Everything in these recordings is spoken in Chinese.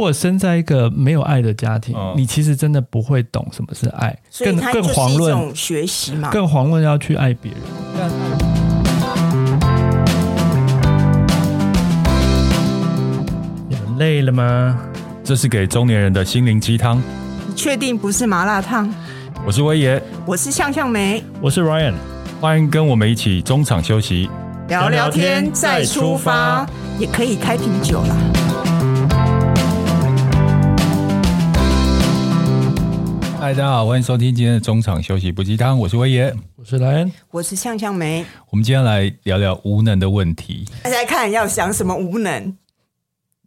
果生在一个没有爱的家庭，哦、你其实真的不会懂什么是爱，更更遑论学习嘛，更遑论要去爱别人。你们累了吗？这是给中年人的心灵鸡汤。你确定不是麻辣烫？我是威爷，我是向向梅，我是 Ryan，欢迎跟我们一起中场休息，聊聊天再出发，也可以开瓶酒啦。嗨，大家好，欢迎收听今天的中场休息不鸡汤，我是威爷，我是莱恩，我是向向梅。我们今天来聊聊无能的问题。大家看要想什么无能？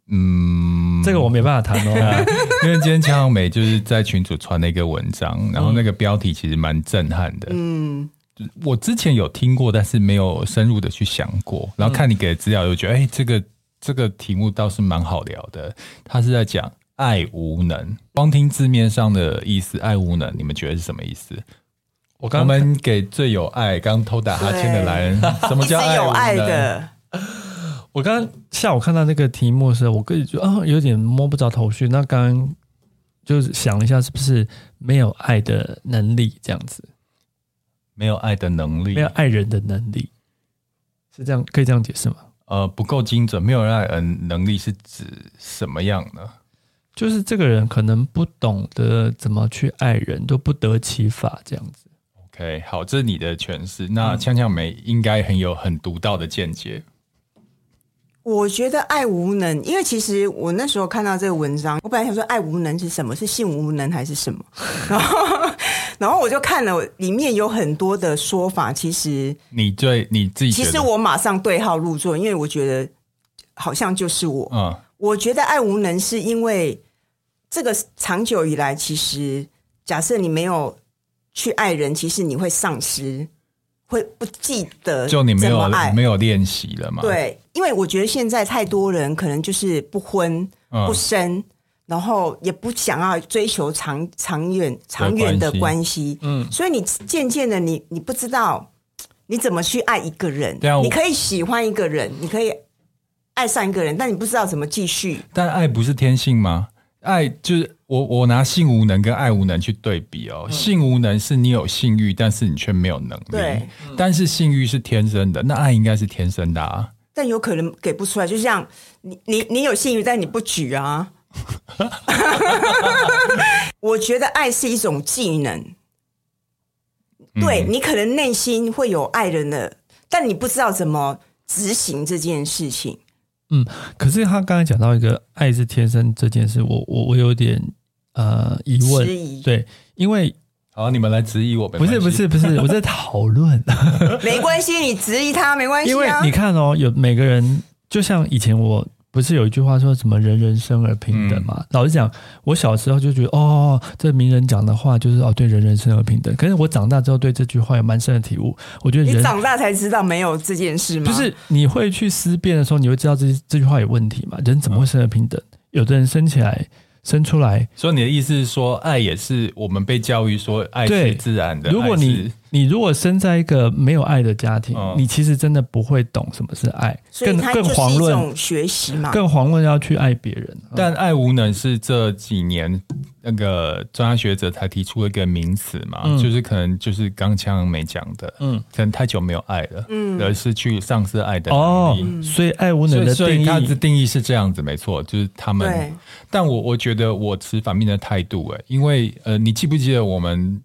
嗯，这个我没办法谈哦，因为今天向向梅就是在群组传了一个文章，然后那个标题其实蛮震撼的。嗯，我之前有听过，但是没有深入的去想过。然后看你给的资料，又觉得哎，这个这个题目倒是蛮好聊的。他是在讲爱无能，光听字面上的意思，爱无能，你们觉得是什么意思？我刚我们给最有爱，刚偷打哈欠的莱恩，什么叫爱有爱的？我刚刚下午看到那个题目的时候，我个人觉得啊，有点摸不着头绪。那刚刚就是想了一下，是不是没有爱的能力这样子？没有爱的能力，没有爱人的能力，是这样可以这样解释吗？呃，不够精准。没有爱人能力是指什么样呢？就是这个人可能不懂得怎么去爱人，都不得其法这样子。OK，好，这是你的诠释。那向向梅应该很有很独到的见解。我觉得爱无能，因为其实我那时候看到这个文章，我本来想说爱无能是什么？是性无能还是什么？然后，然后我就看了，里面有很多的说法。其实你对你自己，其实我马上对号入座，因为我觉得好像就是我。嗯，我觉得爱无能是因为这个长久以来，其实假设你没有去爱人，其实你会丧失。会不记得，就你没有没有练习了嘛？对，因为我觉得现在太多人可能就是不婚不生，嗯、然后也不想要追求长长远长远的关系，嗯，所以你渐渐的你你不知道你怎么去爱一个人，对啊，你可以喜欢一个人，你可以爱上一个人，但你不知道怎么继续。但爱不是天性吗？爱就是我，我拿性无能跟爱无能去对比哦。嗯、性无能是你有性欲，但是你却没有能力。对，嗯、但是性欲是天生的，那爱应该是天生的啊。但有可能给不出来，就像你你你有性欲，但你不举啊。我觉得爱是一种技能。对，你可能内心会有爱人的，但你不知道怎么执行这件事情。嗯，可是他刚才讲到一个爱是天生这件事，我我我有点呃疑问，疑。对，因为好，你们来质疑我呗，不是不是不是，我在讨论，没关系，你质疑他没关系、啊，因为你看哦，有每个人，就像以前我。不是有一句话说什么“人人生而平等”吗？嗯、老实讲，我小时候就觉得哦，这名人讲的话就是哦，对人人生而平等。可是我长大之后对这句话有蛮深的体悟。我觉得人你长大才知道没有这件事吗？就是你会去思辨的时候，你会知道这这句话有问题嘛？人怎么会生而平等？嗯、有的人生起来。生出来，所以你的意思是说，爱也是我们被教育说爱是自然的。如果你你如果生在一个没有爱的家庭，嗯、你其实真的不会懂什么是爱，更更遑论学习嘛，更遑论要去爱别人。但爱无能是这几年那个专家学者才提出了一个名词嘛，嗯、就是可能就是刚枪没讲的，嗯，可能太久没有爱了，嗯，而是去丧失爱的能力。哦，所以爱无能的定义，他的定义是这样子，没错，就是他们。但我我觉得我持反面的态度，哎，因为呃，你记不记得我们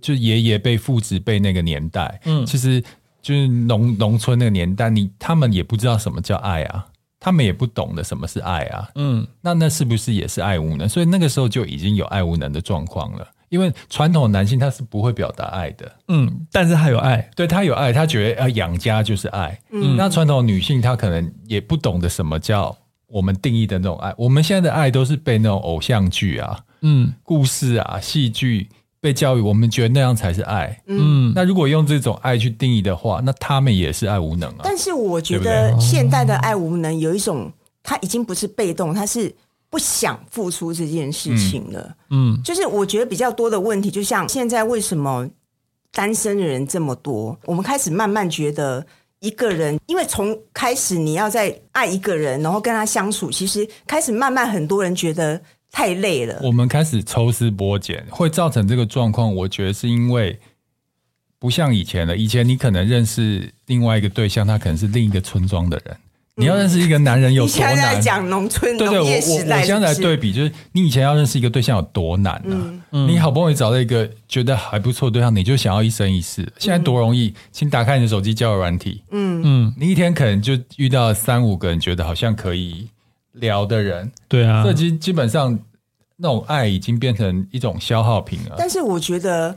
就爷爷辈父子辈那个年代，嗯，其实就是农农村那个年代，你他们也不知道什么叫爱啊，他们也不懂得什么是爱啊，嗯，那那是不是也是爱无能？所以那个时候就已经有爱无能的状况了。因为传统男性他是不会表达爱的，嗯，但是他有爱，对，他有爱，他觉得要养家就是爱，嗯，那传统女性她可能也不懂得什么叫。我们定义的那种爱，我们现在的爱都是被那种偶像剧啊、嗯，故事啊、戏剧被教育，我们觉得那样才是爱。嗯，那如果用这种爱去定义的话，那他们也是爱无能啊。但是我觉得现代的爱无能有一种，他已经不是被动，他是不想付出这件事情了。嗯，就是我觉得比较多的问题，就像现在为什么单身的人这么多，我们开始慢慢觉得。一个人，因为从开始你要在爱一个人，然后跟他相处，其实开始慢慢很多人觉得太累了。我们开始抽丝剥茧，会造成这个状况。我觉得是因为不像以前了，以前你可能认识另外一个对象，他可能是另一个村庄的人。你要认识一个男人有多难？嗯、现在讲农村对对，我我我现在来对比，就是你以前要认识一个对象有多难呢、啊？嗯、你好不容易找到一个觉得还不错对象，你就想要一生一世。现在多容易，请打开你的手机交友软体，嗯嗯，你一天可能就遇到三五个人，觉得好像可以聊的人，对啊，这基基本上那种爱已经变成一种消耗品了。但是我觉得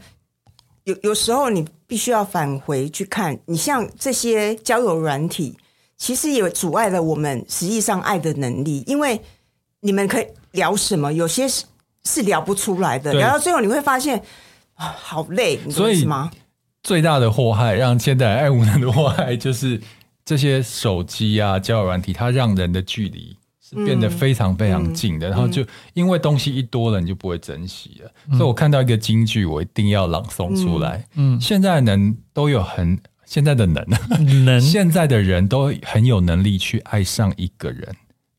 有有时候你必须要返回去看，你像这些交友软体。其实也阻碍了我们实际上爱的能力，因为你们可以聊什么，有些是是聊不出来的，聊到最后你会发现啊，好累，你懂吗？最大的祸害，让现代爱无能的祸害，就是这些手机啊、交友软体，它让人的距离是变得非常非常近的，嗯、然后就因为东西一多了，你就不会珍惜了。嗯、所以我看到一个京剧，我一定要朗诵出来。嗯，现在能都有很。现在的能，能。现在的人都很有能力去爱上一个人，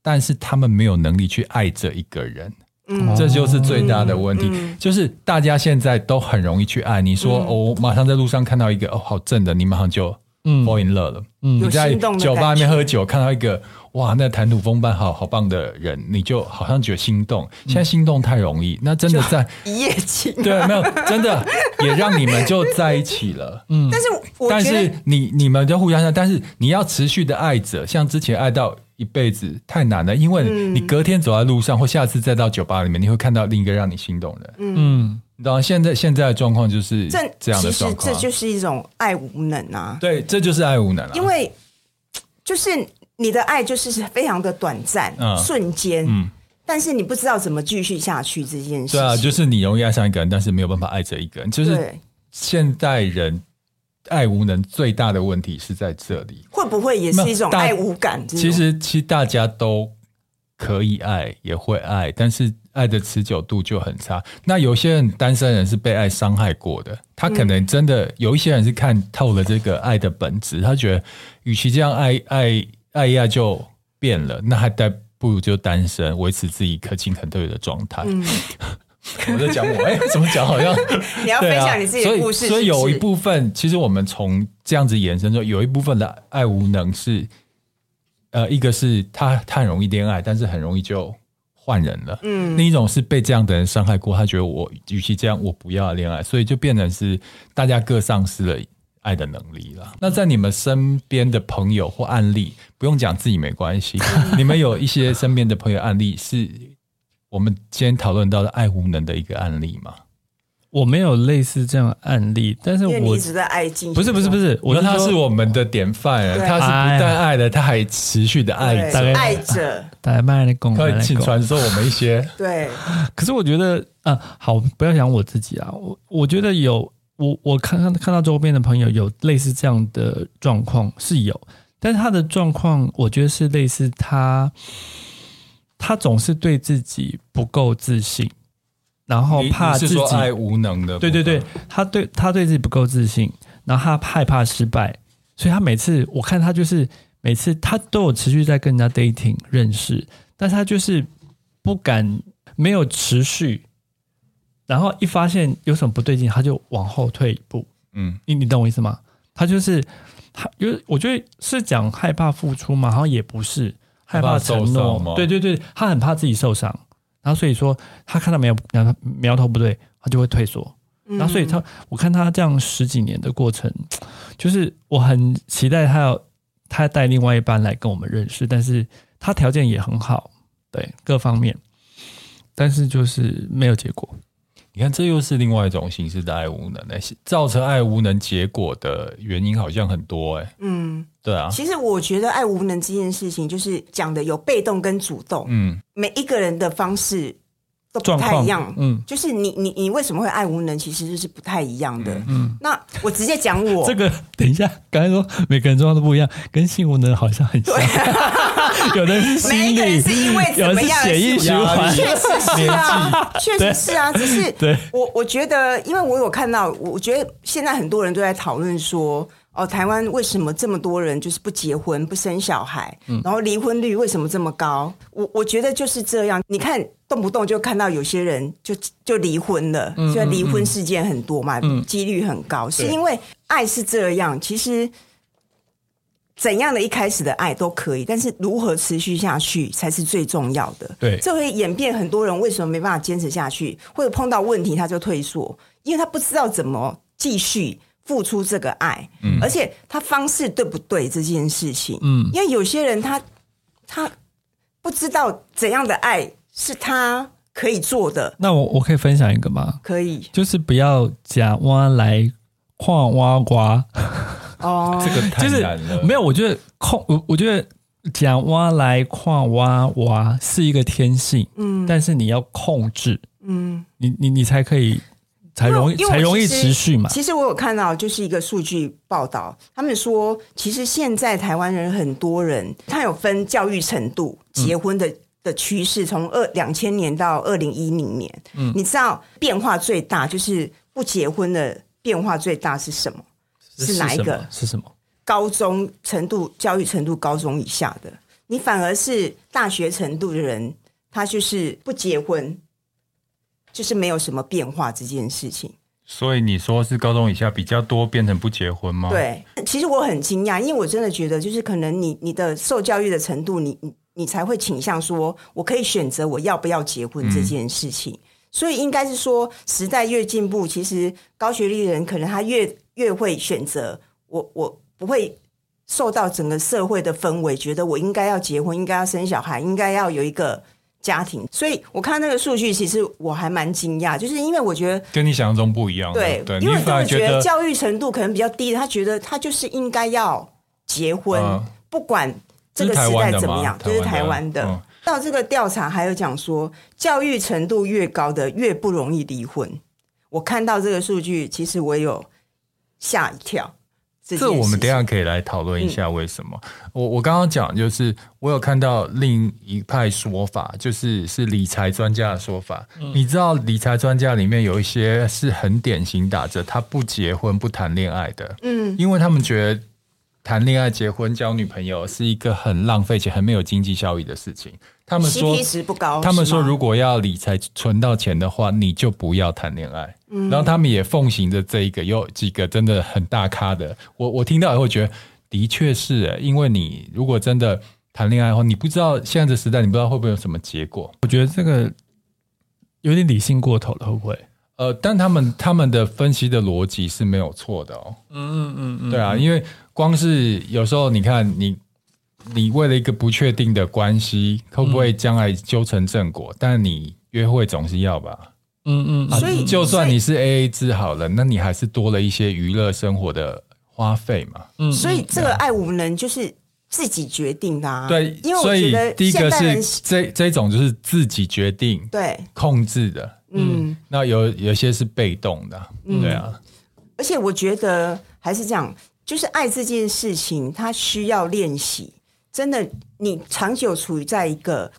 但是他们没有能力去爱这一个人，嗯，这就是最大的问题。嗯、就是大家现在都很容易去爱，你说、嗯。哦、我马上在路上看到一个哦好正的，你马上就 fall in love 了。嗯，你在酒吧里面喝酒看到一个。哇，那谈吐风范好好棒的人，你就好像觉得心动。现在心动太容易，那真的在 一夜情，对，没有真的也让你们就在一起了。嗯，但是但是你你们就互相，但是你要持续的爱着，像之前爱到一辈子太难了，因为你隔天走在路上，或下次再到酒吧里面，你会看到另一个让你心动的。嗯，你知道现在现在的状况就是这这样的状况，这就是一种爱无能啊。对，这就是爱无能啊，因为就是。你的爱就是非常的短暂，嗯、瞬间，嗯、但是你不知道怎么继续下去这件事。对啊，就是你容易爱上一个人，但是没有办法爱着一个人。就是现代人爱无能最大的问题是在这里。会不会也是一种爱无感？其实，其实大家都可以爱，也会爱，但是爱的持久度就很差。那有些人单身人是被爱伤害过的，他可能真的、嗯、有一些人是看透了这个爱的本质，他觉得与其这样爱爱。爱一爱就变了，那还带不如就单身，维持自己可亲可对的状态。嗯、我在讲我，哎、欸，怎么讲？好像你要分享你自己的故事所以有一部分，其实我们从这样子延伸说，有一部分的爱无能是，呃，一个是他他很容易恋爱，但是很容易就换人了。嗯，另一种是被这样的人伤害过，他觉得我与其这样，我不要恋爱，所以就变成是大家各丧失了。爱的能力了。那在你们身边的朋友或案例，不用讲自己没关系。你们有一些身边的朋友案例，是我们今天讨论到的爱无能的一个案例吗？我没有类似这样的案例，但是我一直在爱进。不是不是不是，我觉得他是我们的典范，他是不但爱的，他还持续的爱着，爱着。大家慢慢的讲，可以请传授我们一些。对，可是我觉得啊，好，不要讲我自己啊，我我觉得有。我我看看看到周边的朋友有类似这样的状况是有，但是他的状况我觉得是类似他，他总是对自己不够自信，然后怕自己爱无能的，对对对，他对他对自己不够自信，然后他害怕失败，所以他每次我看他就是每次他都有持续在跟人家 dating 认识，但是他就是不敢没有持续。然后一发现有什么不对劲，他就往后退一步。嗯，你你懂我意思吗？他就是他，因为我觉得是讲害怕付出嘛，好像也不是害怕承诺。对对对，他很怕自己受伤，然后所以说他看到苗苗苗头不对，他就会退缩。然后所以他我看他这样十几年的过程，就是我很期待他要他带另外一半来跟我们认识，但是他条件也很好，对各方面，但是就是没有结果。你看，这又是另外一种形式的爱无能，欸，造成爱无能结果的原因好像很多，哎，嗯，对啊。其实我觉得爱无能这件事情，就是讲的有被动跟主动，嗯，每一个人的方式都不太一样，嗯，就是你你你为什么会爱无能，其实就是不太一样的，嗯。那我直接讲我这个，等一下，刚才说每个人状况都不一样，跟性无能好像很像。有的是心理，是因为怎么样？血液循环，确实是啊，确实是啊。只是 我我觉得，因为我有看到，我觉得现在很多人都在讨论说，哦，台湾为什么这么多人就是不结婚不生小孩，嗯，然后离婚率为什么这么高？我我觉得就是这样。你看，动不动就看到有些人就就离婚了，虽然离婚事件很多嘛，嗯，几率很高，是因为爱是这样。其实怎样的一开始的爱都可以，但是如何持续下去才是最重要的。对，这会演变很多人为什么没办法坚持下去，或者碰到问题他就退缩，因为他不知道怎么继续。付出这个爱，嗯，而且他方式对不对这件事情，嗯，因为有些人他他不知道怎样的爱是他可以做的。那我我可以分享一个吗？可以，就是不要假挖来矿挖瓜。哦，这个太难了。没有，我觉得控，我我觉得假挖来矿挖挖是一个天性，嗯，但是你要控制，嗯，你你你才可以。才容易才容易持续嘛。其实我有看到，就是一个数据报道，他们说，其实现在台湾人很多人，他有分教育程度、结婚的的趋势，从二两千年到二零一零年，嗯，你知道变化最大就是不结婚的变化最大是什么？是哪一个？是什么？高中程度教育程度高中以下的，你反而是大学程度的人，他就是不结婚。就是没有什么变化这件事情，所以你说是高中以下比较多变成不结婚吗？对，其实我很惊讶，因为我真的觉得，就是可能你你的受教育的程度，你你你才会倾向说，我可以选择我要不要结婚这件事情。嗯、所以应该是说，时代越进步，其实高学历的人可能他越越会选择我我不会受到整个社会的氛围，觉得我应该要结婚，应该要生小孩，应该要有一个。家庭，所以我看那个数据，其实我还蛮惊讶，就是因为我觉得跟你想象中不一样。对，对，因为他们觉得教育程度可能比较低，他觉得他就是应该要结婚，嗯、不管这个时代怎么样，就是台湾的。嗯、到这个调查还有讲说，教育程度越高的越不容易离婚。我看到这个数据，其实我有吓一跳。这我们等一下可以来讨论一下为什么。嗯、我我刚刚讲就是我有看到另一派说法，就是是理财专家的说法。嗯、你知道理财专家里面有一些是很典型打着他不结婚不谈恋爱的，嗯，因为他们觉得谈恋爱、结婚、交女朋友是一个很浪费且很没有经济效益的事情。他们说 CP 值不高，他们说如果要理财存到钱的话，你就不要谈恋爱。嗯，然后他们也奉行着这一个，有几个真的很大咖的，我我听到以后觉得，的确是，因为你如果真的谈恋爱的话，你不知道现在的时代，你不知道会不会有什么结果。我觉得这个有点理性过头了，会不会？呃，但他们他们的分析的逻辑是没有错的哦。嗯嗯嗯嗯，对啊，因为光是有时候你看你。你为了一个不确定的关系，会不会将来修成正果？嗯、但你约会总是要吧？嗯嗯，所以就算你是 A A 制好了，那你还是多了一些娱乐生活的花费嘛。嗯，所以这个爱无能就是自己决定的啊。对，因为我觉得第一个是这这种就是自己决定，对，控制的。嗯，那有有些是被动的，嗯、对啊。而且我觉得还是这样，就是爱这件事情，它需要练习。真的，你长久处于在一个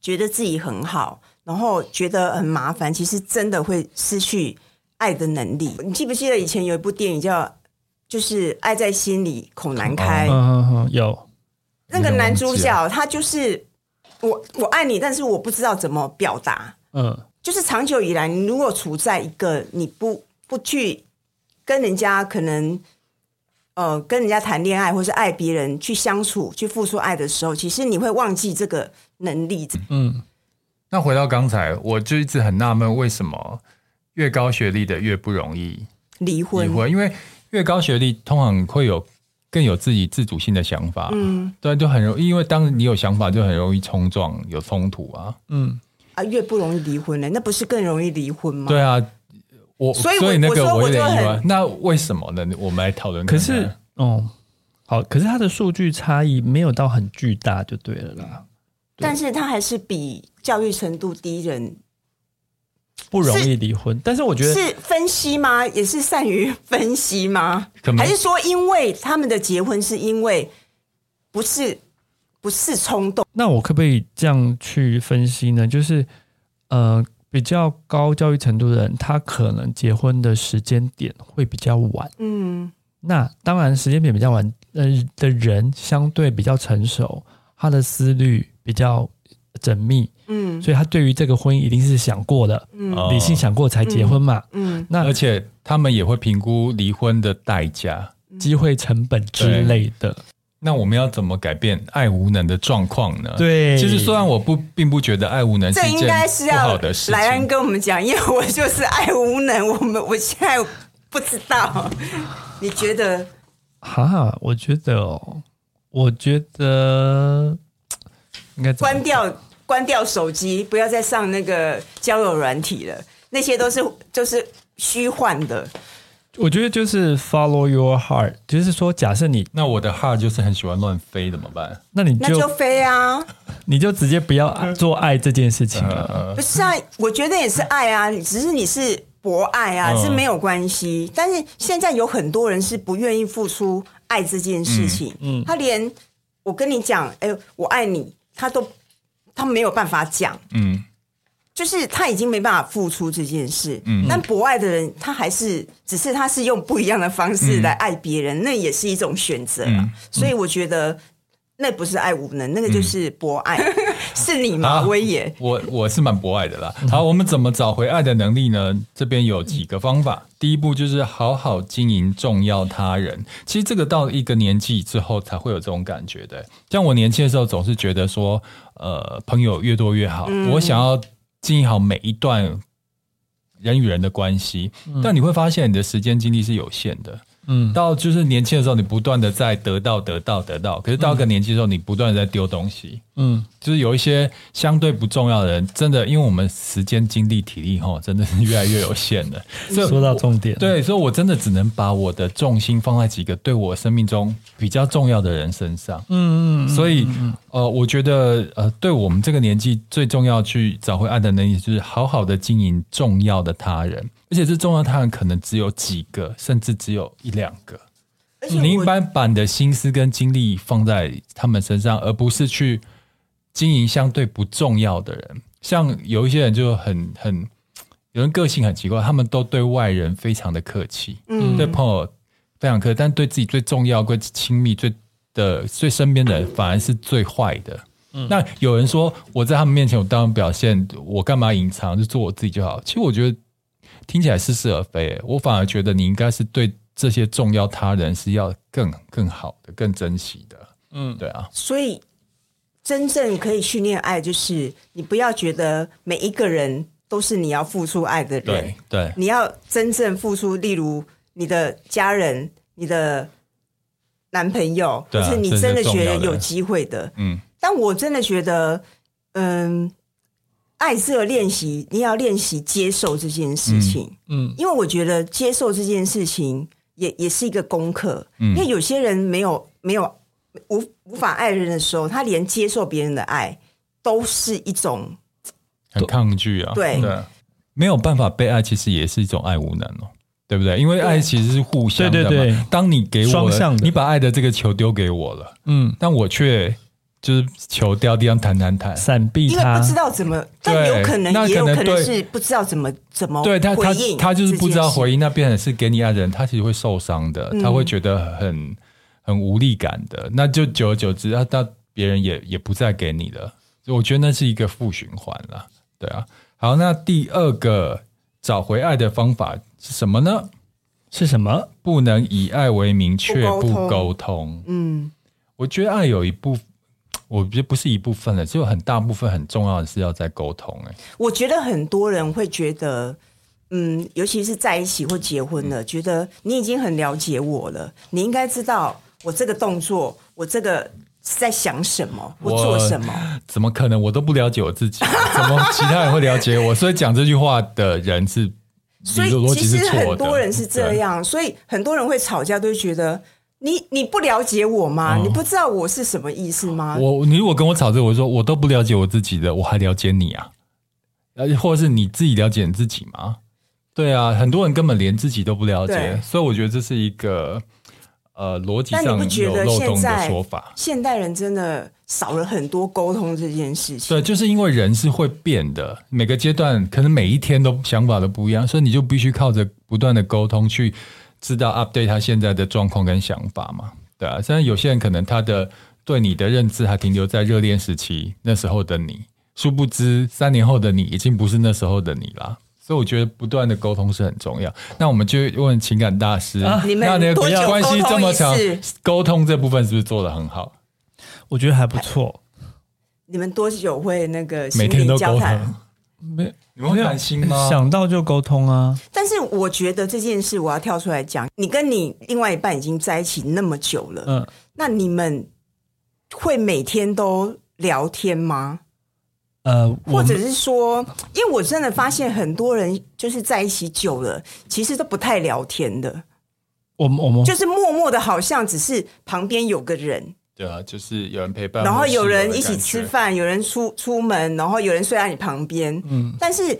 觉得自己很好，然后觉得很麻烦，其实真的会失去爱的能力。你记不记得以前有一部电影叫就是《爱在心里口难开》？嗯嗯，有那个男主角，他就是我，我爱你，但是我不知道怎么表达。嗯，就是长久以来，你如果处在一个你不不去跟人家可能。呃，跟人家谈恋爱，或是爱别人，去相处，去付出爱的时候，其实你会忘记这个能力。嗯，那回到刚才，我就一直很纳闷，为什么越高学历的越不容易离婚？离婚，因为越高学历通常会有更有自己自主性的想法。嗯，对，就很容易，因为当你有想法，就很容易冲撞，有冲突啊。嗯，啊，越不容易离婚呢？那不是更容易离婚吗？对啊。我所以，所以那个我有点意外。那为什么呢？我们来讨论。可是，哦，好，可是它的数据差异没有到很巨大，就对了啦。但是它还是比教育程度低人不容易离婚。但是我觉得是分析吗？也是善于分析吗？还是说，因为他们的结婚是因为不是不是冲动？那我可不可以这样去分析呢？就是呃。比较高教育程度的人，他可能结婚的时间点会比较晚。嗯，那当然，时间点比较晚呃的人相对比较成熟，他的思虑比较缜密，嗯，所以他对于这个婚姻一定是想过的，嗯，理性想过才结婚嘛，嗯，嗯，那而且他们也会评估离婚的代价、机会成本之类的。那我们要怎么改变爱无能的状况呢？对，其实虽然我不并不觉得爱无能是一件不好的事，莱恩跟我们讲，因为我就是爱无能，我们我现在不知道，你觉得？哈，我觉得哦，我觉得应该关掉关掉手机，不要再上那个交友软体了，那些都是就是虚幻的。我觉得就是 follow your heart，就是说，假设你那我的 heart 就是很喜欢乱飞，怎么办？那你就那就飞啊，你就直接不要做爱这件事情了。不是啊，我觉得也是爱啊，只是你是博爱啊，是没有关系。但是现在有很多人是不愿意付出爱这件事情，嗯，他连我跟你讲，哎，我爱你，他都他没有办法讲，嗯。就是他已经没办法付出这件事，嗯，但博爱的人他还是，只是他是用不一样的方式来爱别人，嗯、那也是一种选择，嗯、所以我觉得那不是爱无能，那个就是博爱，嗯、是你吗？威爷，我我是蛮博爱的啦。好，我们怎么找回爱的能力呢？这边有几个方法。第一步就是好好经营重要他人。其实这个到一个年纪之后才会有这种感觉的。像我年轻的时候，总是觉得说，呃，朋友越多越好，嗯、我想要。经营好每一段人与人的关系，但你会发现你的时间精力是有限的。嗯，到就是年轻的时候，你不断的在得到、得到、得到，可是到一个年纪的时候，你不断的在丢东西。嗯，就是有一些相对不重要的人，真的，因为我们时间、精力、体力，哈，真的是越来越有限了。所以说到重点，对，所以我真的只能把我的重心放在几个对我生命中比较重要的人身上。嗯嗯，所以呃，我觉得呃，对我们这个年纪最重要去找回爱的能力，就是好好的经营重要的他人。而且这重要他人可能只有几个，甚至只有一两个。你一般把你的心思跟精力放在他们身上，而不是去经营相对不重要的人。像有一些人就很很，有人个性很奇怪，他们都对外人非常的客气，嗯，对朋友非常客气，但对自己最重要、最亲密、最的最身边的人，反而是最坏的。嗯，那有人说我在他们面前，我当然表现，我干嘛隐藏？就做我自己就好。其实我觉得。听起来似是而非，我反而觉得你应该是对这些重要他人是要更更好的、更珍惜的。嗯，对啊。所以真正可以训练爱，就是你不要觉得每一个人都是你要付出爱的人。对，对，你要真正付出，例如你的家人、你的男朋友，就、啊、是你真的觉得有机会的。嗯，但我真的觉得，嗯。爱是个练习，你要练习接受这件事情。嗯，嗯，因为我觉得接受这件事情也也是一个功课。嗯，因为有些人没有没有无无法爱人的时候，他连接受别人的爱都是一种很抗拒啊。对对，没有办法被爱，其实也是一种爱无能哦，对不对？因为爱其实是互相的嘛。对对对，当你给我了，你把爱的这个球丢给我了，嗯，但我却。就是球掉地上弹弹弹，闪避他，因为不知道怎么，但有可能也有可能是不知道怎么怎么对他他他就是不知道回应，那变成是给你爱的人，他其实会受伤的，他会觉得很很无力感的，那就久而久之，他他别人也也不再给你了，我觉得那是一个负循环了，对啊。好，那第二个找回爱的方法是什么呢？是什么？不能以爱为名却不沟通。嗯，我觉得爱有一部分。我觉得不是一部分了，只有很大部分很重要的是要在沟通。哎，我觉得很多人会觉得，嗯，尤其是在一起或结婚了，嗯、觉得你已经很了解我了，你应该知道我这个动作，我这个在想什么，我做什么？怎么可能？我都不了解我自己，怎么其他人会了解我？所以讲这句话的人是，所以其实很多人是这样，所以很多人会吵架，都觉得。你你不了解我吗？嗯、你不知道我是什么意思吗？我你如果跟我吵这个，我说我都不了解我自己的，我还了解你啊？或者是你自己了解你自己吗？对啊，很多人根本连自己都不了解，对所以我觉得这是一个呃逻辑上有漏洞的说法。现代人真的少了很多沟通这件事情。对，就是因为人是会变的，每个阶段可能每一天都想法都不一样，所以你就必须靠着不断的沟通去。知道 update 他现在的状况跟想法嘛？对啊，虽然有些人可能他的对你的认知还停留在热恋时期那时候的你，殊不知三年后的你已经不是那时候的你啦。所以我觉得不断的沟通是很重要。那我们就问情感大师，啊、那你的关系这么长，沟通这部分是不是做的很好？我觉得还不错。你们多久会那个每天都沟通？没。你们会担心吗？想到就沟通啊！但是我觉得这件事，我要跳出来讲。你跟你另外一半已经在一起那么久了，嗯，那你们会每天都聊天吗？呃，或者是说，因为我真的发现很多人就是在一起久了，其实都不太聊天的。我们我们就是默默的，好像只是旁边有个人。对啊，就是有人陪伴，然后有人一起吃饭，有人出出门，然后有人睡在你旁边。嗯，但是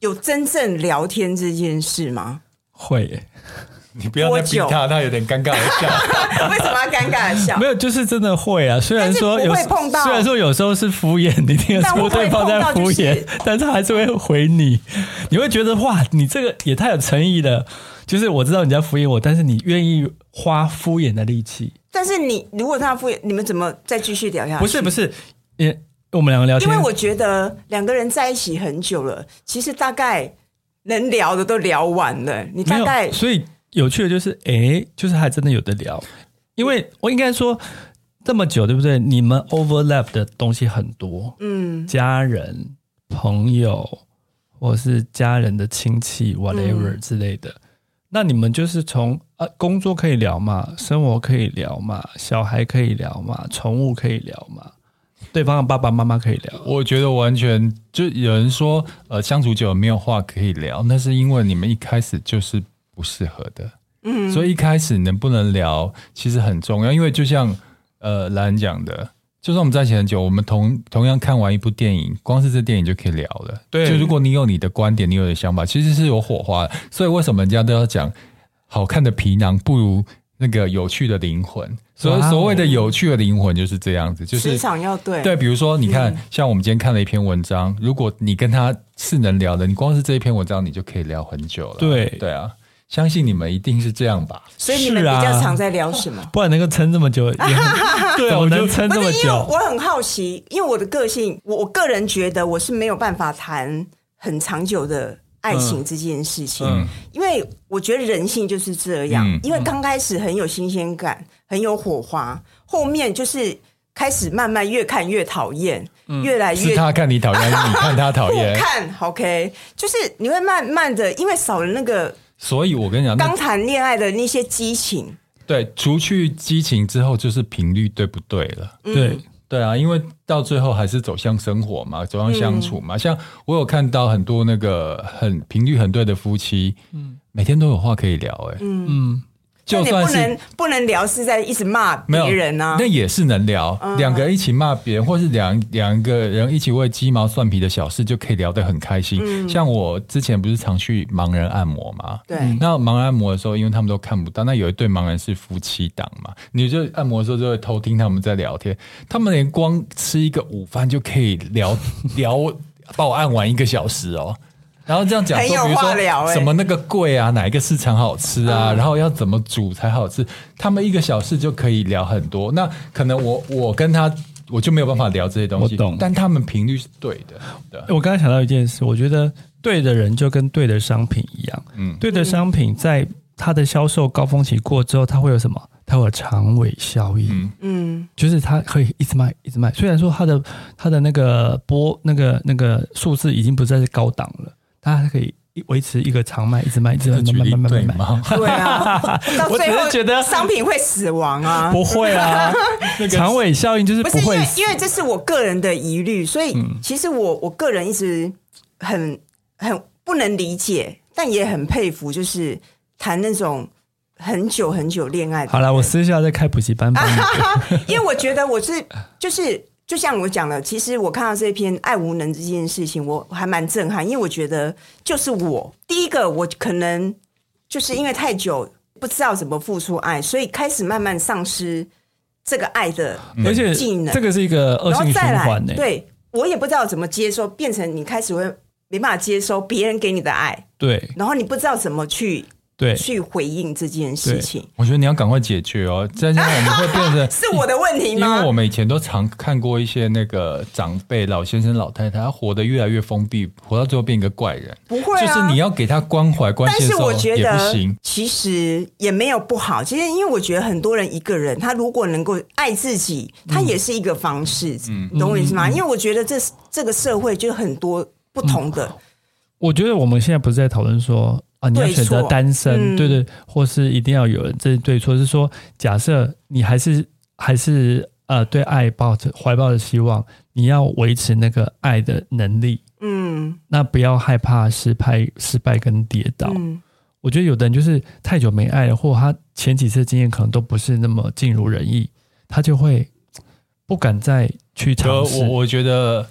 有真正聊天这件事吗？会耶，你不要再逼他，他有点尴尬的笑。为什么要尴尬的笑？没有，就是真的会啊。虽然说有，碰到虽然说有时候是敷衍，你听得出对方在敷衍，但是还是会回你。你会觉得哇，你这个也太有诚意了。就是我知道你在敷衍我，但是你愿意花敷衍的力气。但是你如果他敷衍，你们怎么再继续聊下去？不是不是，也我们两个聊天，因为我觉得两个人在一起很久了，其实大概能聊的都聊完了。你大概所以有趣的就是，哎，就是还真的有的聊。因为我应该说这么久，对不对？你们 overlap 的东西很多，嗯，家人、朋友，或是家人的亲戚，whatever 之类的。嗯那你们就是从啊，工作可以聊嘛，生活可以聊嘛，小孩可以聊嘛，宠物可以聊嘛，对方的爸爸妈妈可以聊。我觉得完全就有人说，呃，相处久了没有话可以聊，那是因为你们一开始就是不适合的。嗯，所以一开始能不能聊其实很重要，因为就像呃兰讲的。就算我们在一起很久，我们同同样看完一部电影，光是这电影就可以聊了。对，就如果你有你的观点，你有你的想法，其实是有火花的。所以为什么人家都要讲好看的皮囊不如那个有趣的灵魂？所以所谓的有趣的灵魂就是这样子，就是市场要对。对，比如说你看，嗯、像我们今天看了一篇文章，如果你跟他是能聊的，你光是这一篇文章，你就可以聊很久了。对，对啊。相信你们一定是这样吧？所以你们比较常在聊什么？啊、不然能够撑这么久，对，我能撑这么久。我很好奇，因为我的个性，我我个人觉得我是没有办法谈很长久的爱情这件事情，嗯嗯、因为我觉得人性就是这样。嗯、因为刚开始很有新鲜感，很有火花，后面就是开始慢慢越看越讨厌，嗯、越来越是他看你讨厌，你看他讨厌，看 OK，就是你会慢慢的，因为少了那个。所以，我跟你讲，刚谈恋爱的那些激情，对，除去激情之后，就是频率对不对了？嗯、对，对啊，因为到最后还是走向生活嘛，走向相处嘛。嗯、像我有看到很多那个很频率很对的夫妻，嗯，每天都有话可以聊、欸，哎，嗯嗯。就算是不能不能聊，是在一直骂别人啊？那也是能聊，两、嗯、个人一起骂别人，或是两两个人一起为鸡毛蒜皮的小事就可以聊得很开心。嗯、像我之前不是常去盲人按摩嘛？对。那盲人按摩的时候，因为他们都看不到，那有一对盲人是夫妻档嘛？你就按摩的时候就会偷听他们在聊天，他们连光吃一个午饭就可以聊 聊，把我按完一个小时哦。然后这样讲说，比如说什么那个贵啊，哪一个市场好吃啊，然后要怎么煮才好吃，他们一个小时就可以聊很多。那可能我我跟他我就没有办法聊这些东西，我懂。但他们频率是对的。对。我刚才想到一件事，我觉得对的人就跟对的商品一样，嗯，对的商品在它的销售高峰期过之后，它会有什么？它会有长尾效应，嗯，就是它可以一直卖，一直卖。虽然说它的它的那个波那个那个数字已经不再是高档了。它可以维持一个长卖，一直卖，一直卖，慢慢慢慢卖。对啊，到最后觉得商品会死亡啊？不会啊，长尾效应就是不会。不是因为，因为这是我个人的疑虑，所以其实我我个人一直很很不能理解，但也很佩服，就是谈那种很久很久恋爱。好了，我私下再开补习班。因为我觉得我是就是。就像我讲了，其实我看到这篇爱无能这件事情，我还蛮震撼，因为我觉得就是我第一个，我可能就是因为太久不知道怎么付出爱，所以开始慢慢丧失这个爱的而且技能。这个是一个恶性循环呢。对，我也不知道怎么接收，变成你开始会没办法接收别人给你的爱。对，然后你不知道怎么去对，去回应这件事情。我觉得你要赶快解决哦，这样我们会变成 是我的问题吗？因为我们以前都常看过一些那个长辈、老先生、老太太，他活得越来越封闭，活到最后变一个怪人。不会啊，就是你要给他关怀、关心的时候，也不行。其实也没有不好。其实因为我觉得很多人一个人，他如果能够爱自己，他也是一个方式。嗯，懂我意思吗？因为我觉得这这个社会就很多不同的。嗯我觉得我们现在不是在讨论说啊，你要选择单身，对，对对，或是一定要有人，这是对错。是说，假设你还是还是呃对爱抱着怀抱着希望，你要维持那个爱的能力，嗯，那不要害怕失败、失败跟跌倒。嗯，我觉得有的人就是太久没爱了，或他前几次经验可能都不是那么尽如人意，他就会不敢再去尝试。我我觉得。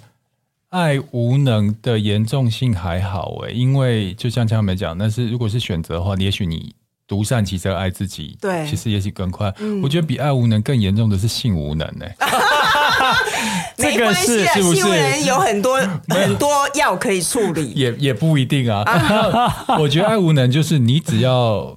爱无能的严重性还好诶，因为就像江美讲，但是如果是选择的话，也许你独善其身爱自己，对，其实也许更快。嗯、我觉得比爱无能更严重的是性无能呢。这个是是不是性无能有很多 很多药可以处理？也也不一定啊。我觉得爱无能就是你只要。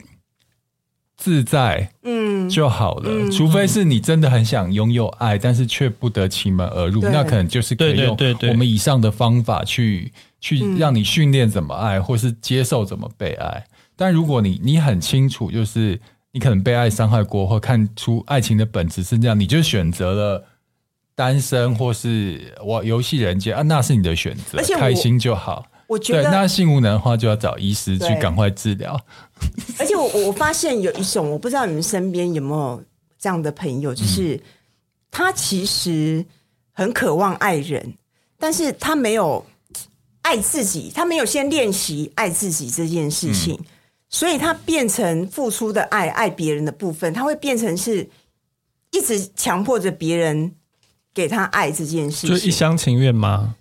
自在，嗯，就好了。嗯、除非是你真的很想拥有爱，嗯、但是却不得其门而入，那可能就是可以用我们以上的方法去去让你训练怎么爱，嗯、或是接受怎么被爱。但如果你你很清楚，就是你可能被爱伤害过，或看出爱情的本质是这样，你就选择了单身，或是我游戏人间啊，那是你的选择，开心就好。我觉得对，那性无能的话，就要找医师去赶快治疗。而且我我发现有一种，我不知道你们身边有没有这样的朋友，就是他其实很渴望爱人，但是他没有爱自己，他没有先练习爱自己这件事情，嗯、所以他变成付出的爱爱别人的部分，他会变成是一直强迫着别人给他爱这件事情，就一厢情愿吗？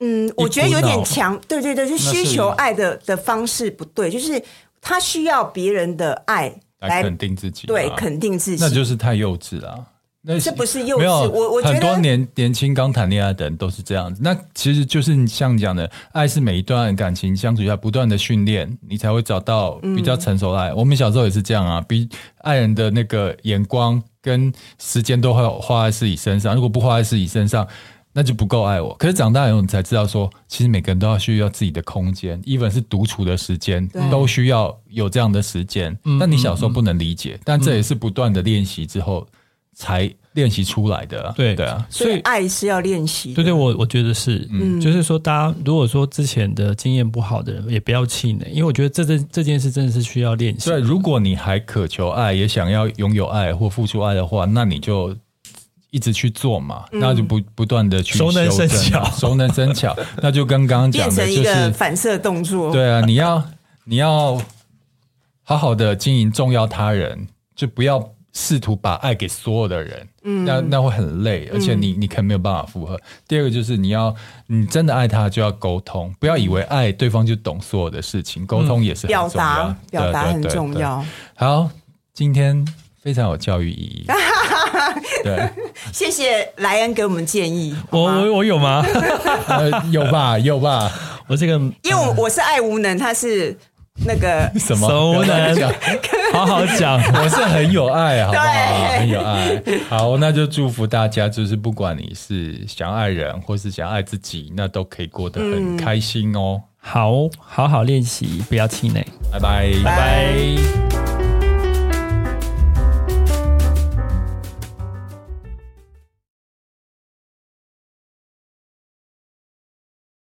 嗯，我觉得有点强，对对对，就需求爱的的方式不对，就是他需要别人的爱来肯定自己，对，肯定自己，那就是太幼稚了。那这不是幼稚，我我觉得很多年年轻刚谈恋爱的人都是这样子。那其实就是你像讲的，爱是每一段感情相处下不断的训练，你才会找到比较成熟的爱。我们小时候也是这样啊，比爱人的那个眼光跟时间都会花在自己身上，如果不花在自己身上。那就不够爱我。可是长大以后，你才知道说，其实每个人都要需要自己的空间，even 是独处的时间，都需要有这样的时间。但、嗯、你小时候不能理解，嗯、但这也是不断的练习之后才练习出来的。对对啊，所以爱是要练习。对对，我我觉得是，嗯，就是说，大家如果说之前的经验不好的人，也不要气馁，因为我觉得这这这件事真的是需要练习。对，如果你还渴求爱，也想要拥有爱或付出爱的话，那你就。一直去做嘛，那就不不断的去熟能生巧，熟能生巧，那就跟刚刚讲的，就是反射动作。对啊，你要你要好好的经营重要他人，就不要试图把爱给所有的人，嗯，那那会很累，而且你你可能没有办法负荷。第二个就是你要你真的爱他，就要沟通，不要以为爱对方就懂所有的事情，沟通也是很重要，表达表达很重要。好，今天非常有教育意义。对，谢谢莱恩给我们建议。我我我有吗？呃，有吧，有吧。我这个，因为我我是爱无能，他是那个什么无能，好好讲。我是很有爱，好不好？很有爱。好，那就祝福大家，就是不管你是想爱人，或是想爱自己，那都可以过得很开心哦。好好好练习，不要气馁。拜拜，拜拜。